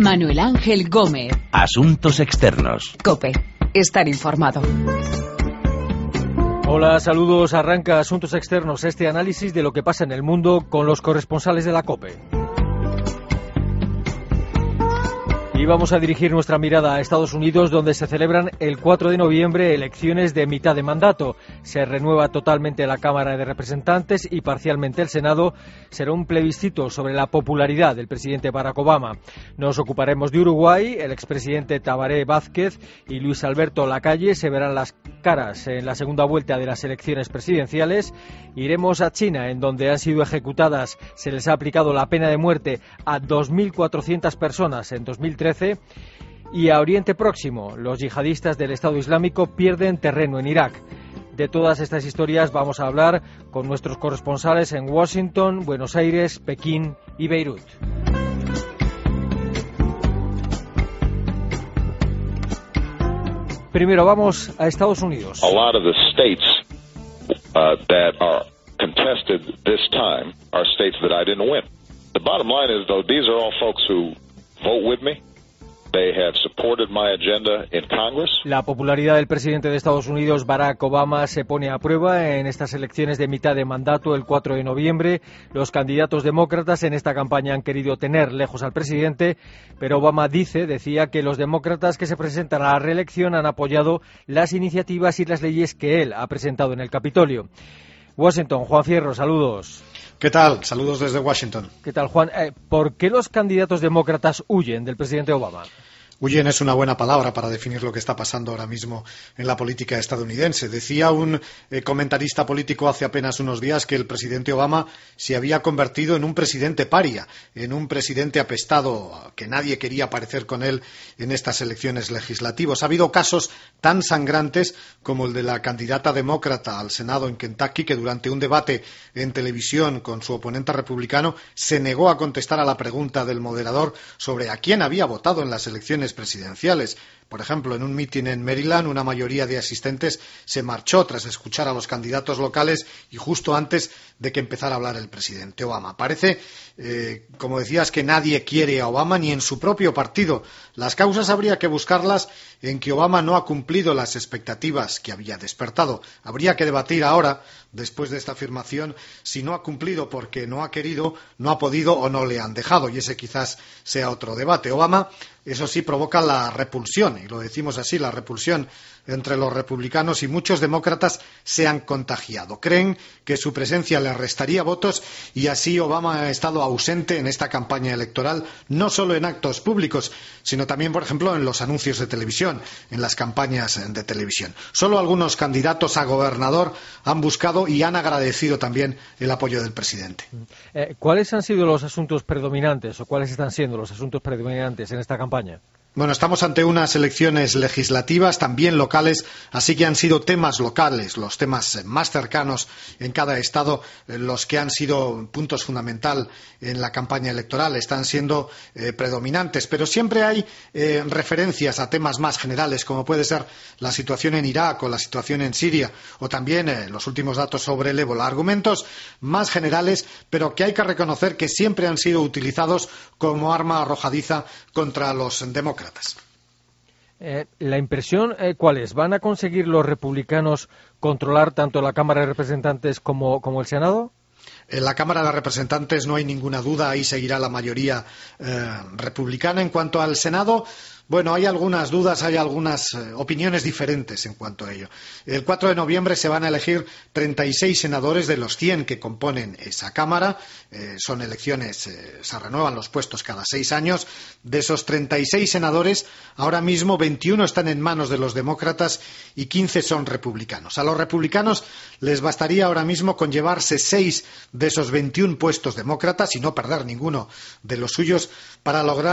Manuel Ángel Gómez. Asuntos externos. Cope. Estar informado. Hola, saludos. Arranca Asuntos Externos, este análisis de lo que pasa en el mundo con los corresponsales de la COPE. Y vamos a dirigir nuestra mirada a Estados Unidos, donde se celebran el 4 de noviembre elecciones de mitad de mandato. Se renueva totalmente la Cámara de Representantes y parcialmente el Senado. Será un plebiscito sobre la popularidad del presidente Barack Obama. Nos ocuparemos de Uruguay. El expresidente Tabaré Vázquez y Luis Alberto Lacalle se verán las caras en la segunda vuelta de las elecciones presidenciales. Iremos a China, en donde han sido ejecutadas, se les ha aplicado la pena de muerte a 2.400 personas en 2013 y a Oriente Próximo, los yihadistas del Estado Islámico pierden terreno en Irak. De todas estas historias vamos a hablar con nuestros corresponsales en Washington, Buenos Aires, Pekín y Beirut. Primero vamos a Estados Unidos. A lot of the states uh, that are contested this time are states that I didn't win. The bottom line is, though, these are all folks who vote with me. La popularidad del presidente de Estados Unidos, Barack Obama, se pone a prueba en estas elecciones de mitad de mandato el 4 de noviembre. Los candidatos demócratas en esta campaña han querido tener lejos al presidente, pero Obama dice, decía, que los demócratas que se presentan a la reelección han apoyado las iniciativas y las leyes que él ha presentado en el Capitolio. Washington, Juan Fierro, saludos. ¿Qué tal? Saludos desde Washington. ¿Qué tal, Juan? Eh, ¿Por qué los candidatos demócratas huyen del presidente Obama? Huyen es una buena palabra para definir lo que está pasando ahora mismo en la política estadounidense. Decía un eh, comentarista político hace apenas unos días que el presidente Obama se había convertido en un presidente paria, en un presidente apestado, que nadie quería aparecer con él en estas elecciones legislativas. Ha habido casos tan sangrantes como el de la candidata demócrata al Senado en Kentucky, que durante un debate en televisión con su oponente republicano se negó a contestar a la pregunta del moderador sobre a quién había votado en las elecciones presidenciales. Por ejemplo, en un mitin en Maryland, una mayoría de asistentes se marchó tras escuchar a los candidatos locales y justo antes de que empezara a hablar el presidente Obama. Parece, eh, como decías, que nadie quiere a Obama ni en su propio partido. Las causas habría que buscarlas en que Obama no ha cumplido las expectativas que había despertado. Habría que debatir ahora, después de esta afirmación, si no ha cumplido porque no ha querido, no ha podido o no le han dejado. Y ese quizás sea otro debate. Obama, eso sí, provoca la repulsión y lo decimos así, la repulsión entre los republicanos y muchos demócratas se han contagiado. Creen que su presencia le restaría votos y así Obama ha estado ausente en esta campaña electoral, no solo en actos públicos, sino también, por ejemplo, en los anuncios de televisión, en las campañas de televisión. Solo algunos candidatos a gobernador han buscado y han agradecido también el apoyo del presidente. Eh, ¿Cuáles han sido los asuntos predominantes o cuáles están siendo los asuntos predominantes en esta campaña? Bueno, estamos ante unas elecciones legislativas, también locales, así que han sido temas locales, los temas más cercanos en cada estado, eh, los que han sido puntos fundamental en la campaña electoral, están siendo eh, predominantes. Pero siempre hay eh, referencias a temas más generales, como puede ser la situación en Irak o la situación en Siria, o también los últimos datos sobre el ébola. Argumentos más generales, pero que hay que reconocer que siempre han sido utilizados como arma arrojadiza contra los demócratas eh, la impresión, eh, ¿cuál es? ¿Van a conseguir los republicanos controlar tanto la Cámara de Representantes como, el Senado? En la Cámara de Representantes no hay ninguna duda, ahí seguirá la mayoría eh, republicana. En cuanto al Senado, bueno, hay algunas dudas, hay algunas eh, opiniones diferentes en cuanto a ello. El 4 de noviembre se van a elegir 36 senadores de los 100 que componen esa Cámara. Eh, son elecciones, eh, se renuevan los puestos cada seis años. De esos 36 senadores, ahora mismo 21 están en manos de los demócratas y 15 son republicanos. A los republicanos les bastaría ahora mismo con llevarse seis de esos 21 puestos demócratas y no perder ninguno de los suyos para lograr